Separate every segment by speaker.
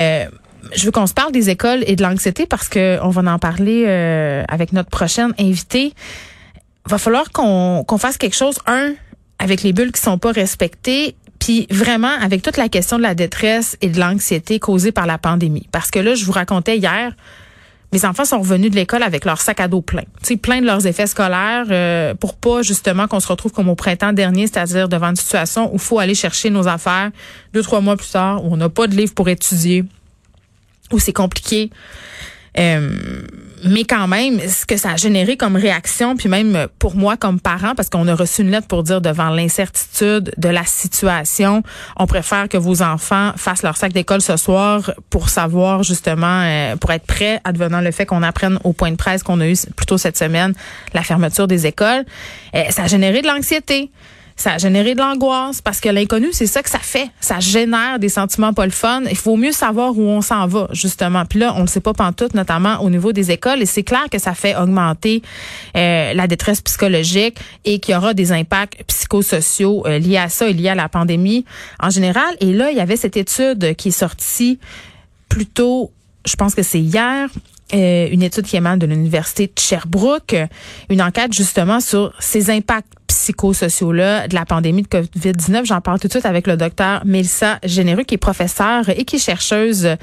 Speaker 1: Euh, je veux qu'on se parle des écoles et de l'anxiété parce que on va en parler euh, avec notre prochaine invitée. Va falloir qu'on qu'on fasse quelque chose un avec les bulles qui sont pas respectées puis vraiment avec toute la question de la détresse et de l'anxiété causée par la pandémie parce que là je vous racontais hier mes enfants sont revenus de l'école avec leur sac à dos plein, tu sais, plein de leurs effets scolaires euh, pour pas justement qu'on se retrouve comme au printemps dernier, c'est-à-dire devant une situation où faut aller chercher nos affaires deux trois mois plus tard où on n'a pas de livre pour étudier, où c'est compliqué. Euh, mais quand même, ce que ça a généré comme réaction, puis même pour moi comme parent, parce qu'on a reçu une lettre pour dire devant l'incertitude de la situation, on préfère que vos enfants fassent leur sac d'école ce soir pour savoir justement, euh, pour être prêts advenant le fait qu'on apprenne au point de presse qu'on a eu plutôt cette semaine la fermeture des écoles. Euh, ça a généré de l'anxiété ça a généré de l'angoisse parce que l'inconnu, c'est ça que ça fait. Ça génère des sentiments pas le fun. Il faut mieux savoir où on s'en va, justement. Puis là, on ne sait pas pantoute, notamment au niveau des écoles. Et c'est clair que ça fait augmenter euh, la détresse psychologique et qu'il y aura des impacts psychosociaux euh, liés à ça et liés à la pandémie en général. Et là, il y avait cette étude qui est sortie plutôt, je pense que c'est hier, euh, une étude qui émane de l'Université de Sherbrooke, une enquête justement sur ces impacts psychosociaux-là de la pandémie de COVID-19. J'en parle tout de suite avec le docteur Mélissa Généreux, qui est professeure et qui est chercheuse de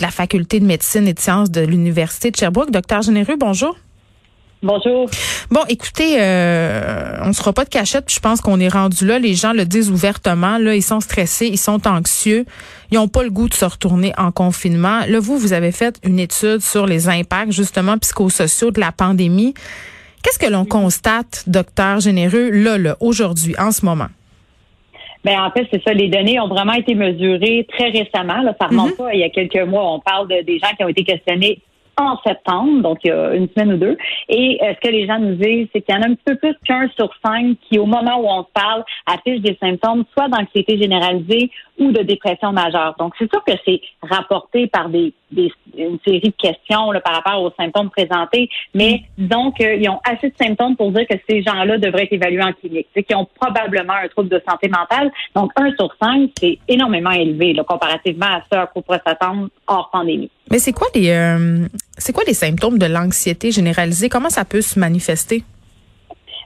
Speaker 1: la faculté de médecine et de sciences de l'Université de Sherbrooke. Docteur Généreux, bonjour.
Speaker 2: Bonjour.
Speaker 1: Bon, écoutez, euh, on ne sera pas de cachette. je pense qu'on est rendu là. Les gens le disent ouvertement. Là, ils sont stressés, ils sont anxieux. Ils n'ont pas le goût de se retourner en confinement. Là, vous, vous avez fait une étude sur les impacts justement psychosociaux de la pandémie. Qu'est-ce que l'on constate, docteur Généreux, là, là, aujourd'hui, en ce moment?
Speaker 2: Bien, en fait, c'est ça. Les données ont vraiment été mesurées très récemment. Là, ça remonte mm-hmm. pas il y a quelques mois. On parle de, des gens qui ont été questionnés en septembre, donc il y a une semaine ou deux. Et euh, ce que les gens nous disent, c'est qu'il y en a un petit peu plus qu'un sur cinq qui, au moment où on se parle, affiche des symptômes soit d'anxiété généralisée ou de dépression majeure. Donc, c'est sûr que c'est rapporté par des, une série de questions là, par rapport aux symptômes présentés, mais disons qu'ils ont assez de symptômes pour dire que ces gens-là devraient être évalués en clinique. C'est qu'ils ont probablement un trouble de santé mentale. Donc, un sur cinq, c'est énormément élevé là, comparativement à ce à quoi pourrait s'attendre hors pandémie.
Speaker 1: Mais c'est quoi les euh, c'est quoi les symptômes de l'anxiété généralisée? Comment ça peut se manifester?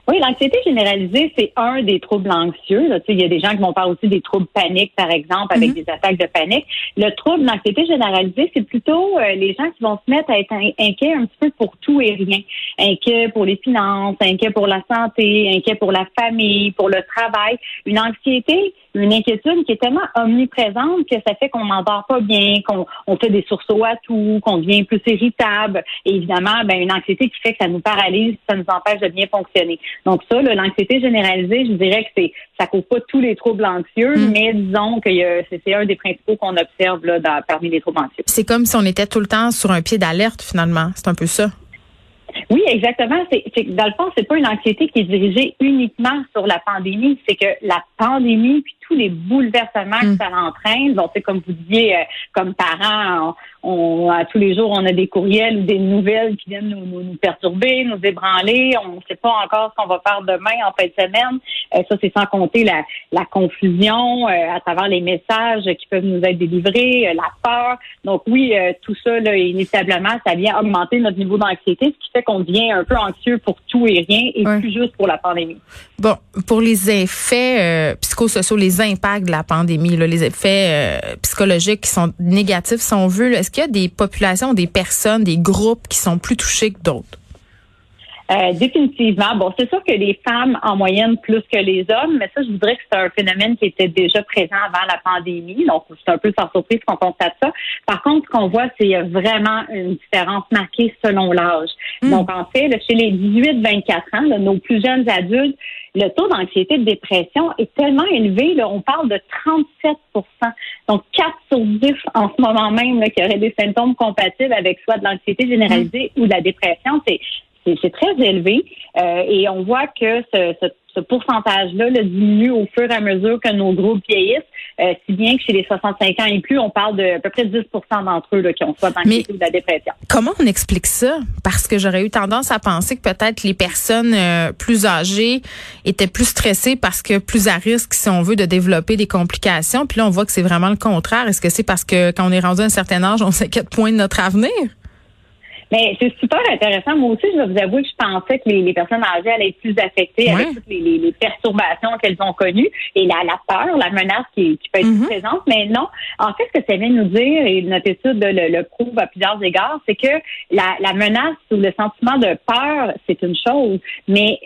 Speaker 2: Oui, l'anxiété généralisée, c'est un des troubles anxieux. Il y a des gens qui vont parler aussi des troubles paniques, par exemple, avec mhm. des attaques de panique. Le trouble d'anxiété généralisée, c'est plutôt euh, les gens qui vont se mettre à être inquiets un petit peu pour tout et rien. Inquiets pour les finances, inquiets pour la santé, inquiets pour la famille, pour le travail. Une anxiété, une inquiétude qui est tellement omniprésente que ça fait qu'on n'en dort pas bien, qu'on on fait des sursauts à tout, qu'on devient plus irritable. Et évidemment, ben, une anxiété qui fait que ça nous paralyse, ça nous empêche de bien fonctionner. Donc ça, l'anxiété généralisée, je dirais que c'est ça couvre pas tous les troubles anxieux, mm. mais disons que c'est un des principaux qu'on observe là, dans, parmi les troubles anxieux.
Speaker 1: C'est comme si on était tout le temps sur un pied d'alerte finalement. C'est un peu ça.
Speaker 2: Oui, exactement. C'est, dans le fond, c'est pas une anxiété qui est dirigée uniquement sur la pandémie. C'est que la pandémie puis tous les bouleversements que mm. ça entraîne. Donc, c'est comme vous disiez, euh, comme parents, on, à tous les jours, on a des courriels ou des nouvelles qui viennent nous, nous, perturber, nous ébranler. On ne sait pas encore ce qu'on va faire demain en fin de semaine. Euh, ça, c'est sans compter la, la confusion euh, à travers les messages qui peuvent nous être délivrés, la peur. Donc oui, tout ça, là, inévitablement, ça vient augmenter notre niveau d'anxiété, ce qui fait qu'on devient un peu anxieux pour tout et rien et plus juste pour la pandémie.
Speaker 1: Bon, pour les effets psychosociaux, les impacts de la pandémie, les effets euh, psychologiques qui sont négatifs, si on veut. Est-ce qu'il y a des populations, des personnes, des groupes qui sont plus touchés que d'autres?
Speaker 2: Euh, définitivement. Bon, c'est sûr que les femmes en moyenne plus que les hommes, mais ça, je voudrais que c'est un phénomène qui était déjà présent avant la pandémie. Donc, c'est un peu sans surprise qu'on constate ça. Par contre, ce qu'on voit, c'est qu'il y a vraiment une différence marquée selon l'âge. Hmm. Donc, en fait, chez les 18-24 ans, nos plus jeunes adultes, le taux d'anxiété et de dépression est tellement élevé. Là, on parle de 37% Donc, 4 sur 10 en ce moment même là, qui auraient des symptômes compatibles avec soit de l'anxiété généralisée hmm. ou de la dépression. C'est c'est très élevé euh, et on voit que ce, ce, pourcentage-là diminue au fur et à mesure que nos groupes vieillissent, euh, si bien que chez les 65 ans et plus, on parle de à peu près 10% d'entre eux là, qui ont soit l'anxiété ou de la dépression.
Speaker 1: Comment on explique ça? Parce que j'aurais eu tendance à penser que peut-être les personnes euh, plus âgées étaient plus stressées parce que plus à risque, si on veut, de développer des complications. Puis là, on voit que c'est vraiment le contraire. Est-ce que c'est parce que quand on est rendu à un certain âge, on s'inquiète point de notre avenir?
Speaker 2: Mais c'est super intéressant. Moi aussi, je vais vous avouer que je pensais que les, les personnes âgées allaient être plus affectées avec toutes les, les, les perturbations qu'elles ont connues et la, la peur, la menace qui, qui peut être mm-hmm. présente. Mais non, en fait, ce que ça vient nous dire, et notre étude le, le, prouve à plusieurs égards, c'est que la, la menace ou le sentiment de peur, c'est une chose, mais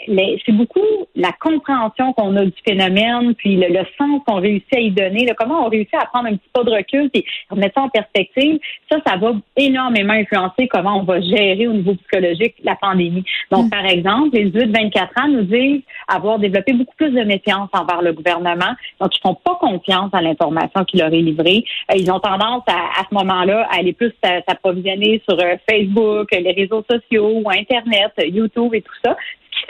Speaker 2: c'est beaucoup la compréhension qu'on a du phénomène, puis le, le sens qu'on réussit à y donner, comment on réussit à prendre un petit pas de recul et remettre ça en perspective. Ça, ça va énormément influencer comment on va gérer au niveau psychologique la pandémie. Donc, mm. par exemple, les 18-24 ans nous disent avoir développé beaucoup plus de méfiance envers le gouvernement. Donc, ils font pas confiance à l'information qu'il leur est livrée. Euh, ils ont tendance à, à ce moment-là à aller plus s'approvisionner sur euh, Facebook, les réseaux sociaux, ou Internet, YouTube et tout ça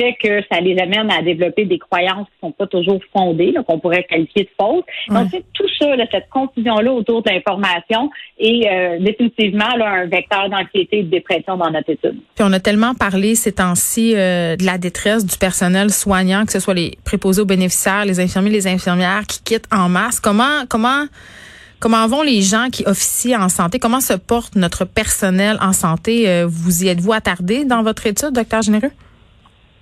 Speaker 2: fait que ça les amène à développer des croyances qui sont pas toujours fondées, qu'on pourrait qualifier de fausses. Donc, c'est tout ça, cette confusion-là autour de l'information est euh, définitivement là, un vecteur d'anxiété et de dépression dans notre étude.
Speaker 1: Puis on a tellement parlé ces temps-ci euh, de la détresse du personnel soignant, que ce soit les préposés aux bénéficiaires, les infirmiers, les infirmières qui quittent en masse. Comment, comment, Comment vont les gens qui officient en santé? Comment se porte notre personnel en santé? Euh, vous y êtes-vous attardé dans votre étude, docteur Généreux?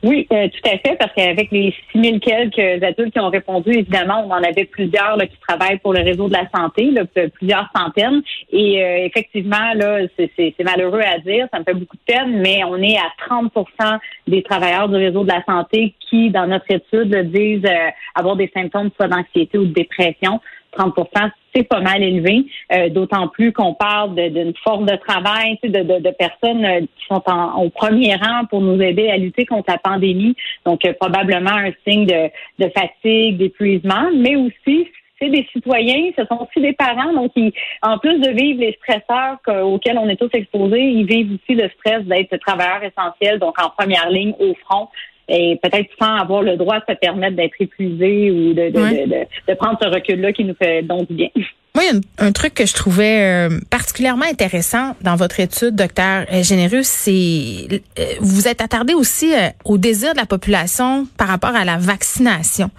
Speaker 2: Oui, euh, tout à fait, parce qu'avec les 6000 quelques adultes qui ont répondu, évidemment, on en avait plusieurs là, qui travaillent pour le réseau de la santé, là, plusieurs centaines. Et euh, effectivement, là, c'est malheureux à dire, ça me fait beaucoup de peine, mais on est à 30% des travailleurs du réseau de la santé qui, dans notre étude, disent euh, avoir des symptômes soit d'anxiété ou de dépression. 30% c'est pas mal élevé, euh, d'autant plus qu'on parle d'une forme de travail, de, de, de, personnes euh, qui sont en, au premier rang pour nous aider à lutter contre la pandémie. Donc, euh, probablement un signe de, de fatigue, d'épuisement, mais aussi c'est des citoyens, ce sont aussi des parents, donc ils, en plus de vivre les stresseurs auxquels on est tous exposés, ils vivent aussi le stress d'être travailleurs essentiels, donc en première ligne au front et peut-être sans avoir le droit de se permettre d'être épuisé ou de, de, de, prendre ce recul-là qui nous fait donc du bien.
Speaker 1: Moi, il y a un, truc que je trouvais euh, particulièrement intéressant dans votre étude, docteur euh, Généreux, c'est euh, vous êtes attardé aussi au désir de la population par rapport à la vaccination.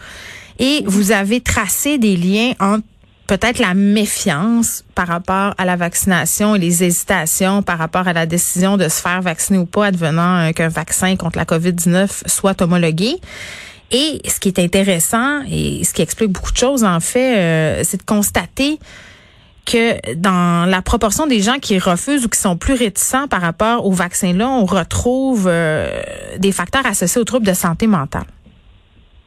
Speaker 1: Et vous avez tracé des liens entre peut-être la méfiance par rapport à la vaccination et les hésitations par rapport à la décision de se faire vacciner ou pas advenant euh, qu'un vaccin contre la COVID-19 soit homologué. Et ce qui est intéressant et ce qui explique beaucoup de choses, en fait, euh, c'est de constater que dans la proportion des gens qui refusent ou qui sont plus réticents par rapport au vaccin-là, on retrouve euh, des facteurs associés aux troubles de santé mentale.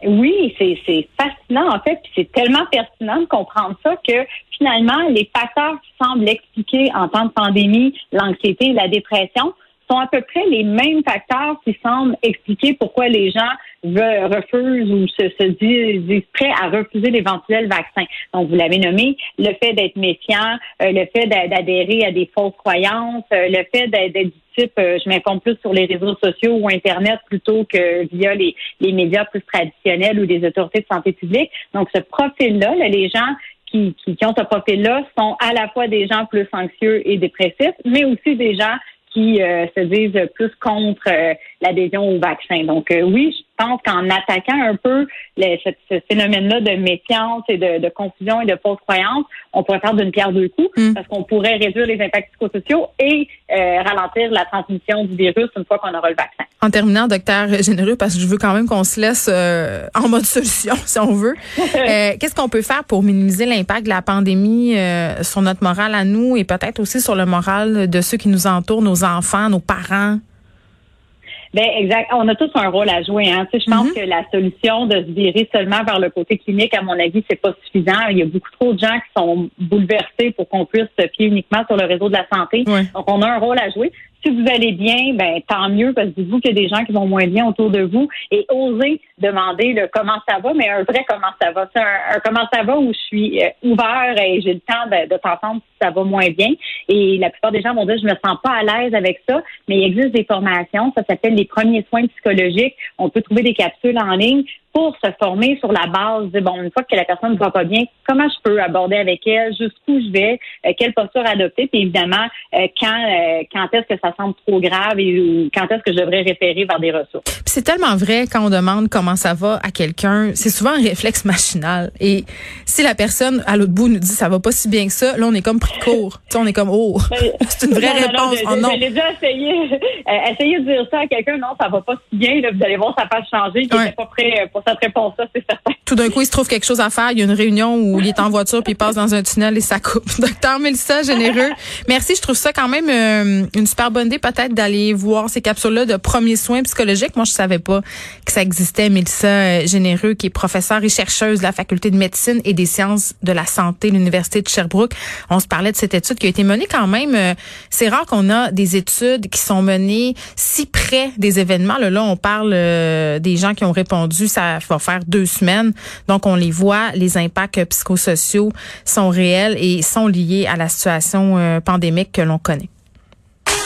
Speaker 2: Oui, c'est fascinant en fait, puis c'est tellement pertinent de comprendre ça que finalement les facteurs qui semblent expliquer en temps de pandémie l'anxiété la dépression à peu près les mêmes facteurs qui semblent expliquer pourquoi les gens refusent ou se, se disent, prêts à refuser l'éventuel vaccin. Donc, vous l'avez nommé, le fait d'être méfiant, euh, le fait d'adhérer à des fausses croyances, euh, le fait d'être du type, euh, je m'informe plus sur les réseaux sociaux ou Internet plutôt que via les, les médias plus traditionnels ou des autorités de santé publique. Donc, ce profil-là, là, les gens qui, qui, ont ce profil-là sont à la fois des gens plus anxieux et dépressifs, mais aussi des gens qui euh, se disent plus contre euh, l'adhésion au vaccin. Donc euh, oui, pense qu'en attaquant un peu ce, phénomène-là de méfiance et de, confusion et de fausse croyance, on pourrait faire d'une pierre deux coups mm. parce qu'on pourrait réduire les impacts psychosociaux et ralentir la transmission du virus une fois qu'on aura le vaccin.
Speaker 1: En terminant, docteur Généreux, parce que je veux quand même qu'on se laisse en mode solution, si on veut. Qu'est-ce qu'on peut faire pour minimiser l'impact de la pandémie sur notre morale à nous et peut-être aussi sur le moral de ceux qui nous entourent, nos enfants, nos parents?
Speaker 2: Ben exact. On a tous un rôle à jouer. Hein. Tu sais, je pense mm-hmm. que la solution de se virer seulement vers le côté clinique, à mon avis, c'est pas suffisant. Il y a beaucoup trop de gens qui sont bouleversés pour qu'on puisse se fier uniquement sur le réseau de la santé. Donc, on a un rôle à jouer si vous allez bien, ben tant mieux parce que dites-vous qu'il y a des gens qui vont moins bien autour de vous et osez demander le comment ça va, mais un vrai comment ça va. C'est un, comment ça va où je suis euh, ouvert et j'ai le temps de, de t'entendre si ça va moins bien. Et la plupart des gens vont dire je me sens pas à l'aise avec ça, mais il existe des formations, ça s'appelle les premiers soins psychologiques. On peut trouver des capsules en ligne pour se former sur la base de, bon, une fois que la personne ne va pas bien, comment je peux aborder avec elle, jusqu'où je vais, euh, quelle posture adopter, puis évidemment, euh, quand, euh, quand est-ce que ça semble trop grave et quand est-ce que je devrais référer vers des ressources.
Speaker 1: C'est tellement vrai quand on demande comment ça va à quelqu'un, c'est souvent un réflexe machinal. Et si la personne à l'autre bout nous dit ça va pas si bien que ça, là on est comme pris de court. Tu sais, on est comme oh, c'est une vraie réponse.
Speaker 2: Non, non, je, déjà essayé, essayer de dire ça à quelqu'un, non, ça va pas si bien. Là, vous allez voir, ça va changer. Il pas prêt pour
Speaker 1: Tout d'un coup, il se trouve quelque chose à faire. Il y a une réunion où il est en voiture puis il passe dans un tunnel et ça coupe. Docteur Mélissa, généreux. Merci. Je trouve ça quand même euh, une super bonne idée peut-être d'aller voir ces capsules-là de premiers soins psychologiques. Moi, je savais pas que ça existait. Mélissa euh, Généreux, qui est professeure et chercheuse de la faculté de médecine et des sciences de la santé de l'université de Sherbrooke. On se parlait de cette étude qui a été menée quand même. Euh, c'est rare qu'on a des études qui sont menées si près des événements. Là, là on parle des gens qui ont répondu. Ça faire deux semaines. Donc, on les voit, les impacts psychosociaux sont réels et sont liés à la situation euh, pandémique que l'on connaît.